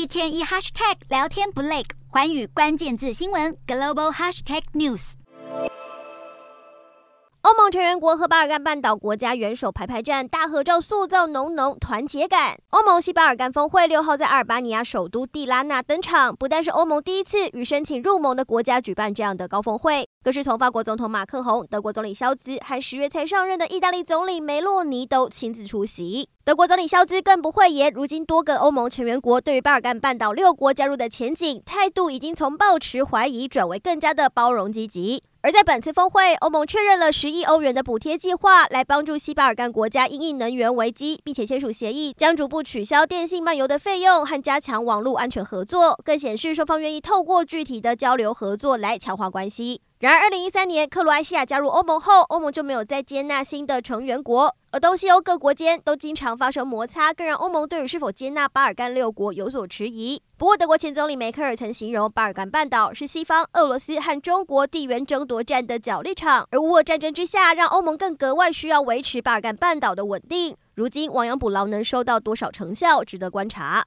一天一 hashtag 聊天不累，寰宇关键字新闻 global hashtag news。欧盟成员国和巴尔干半岛国家元首排排站，大合照塑造浓浓团结感。欧盟西巴尔干峰会六号在阿尔巴尼亚首都蒂拉纳登场，不但是欧盟第一次与申请入盟的国家举办这样的高峰会，更是从法国总统马克宏、德国总理肖兹和十月才上任的意大利总理梅洛尼都亲自出席。德国总理肖兹更不讳言，如今多个欧盟成员国对于巴尔干半岛六国加入的前景态度，已经从抱持怀疑转为更加的包容积极。而在本次峰会，欧盟确认了十亿欧元的补贴计划，来帮助西巴尔干国家因应能源危机，并且签署协议，将逐步取消电信漫游的费用和加强网络安全合作，更显示双方愿意透过具体的交流合作来强化关系。然而，二零一三年克罗埃西亚加入欧盟后，欧盟就没有再接纳新的成员国。而东西欧各国间都经常发生摩擦，更让欧盟对于是否接纳巴尔干六国有所迟疑。不过，德国前总理梅克尔曾形容巴尔干半岛是西方、俄罗斯和中国地缘争夺战的角力场，而乌俄战争之下，让欧盟更格外需要维持巴尔干半岛的稳定。如今亡羊补牢能收到多少成效，值得观察。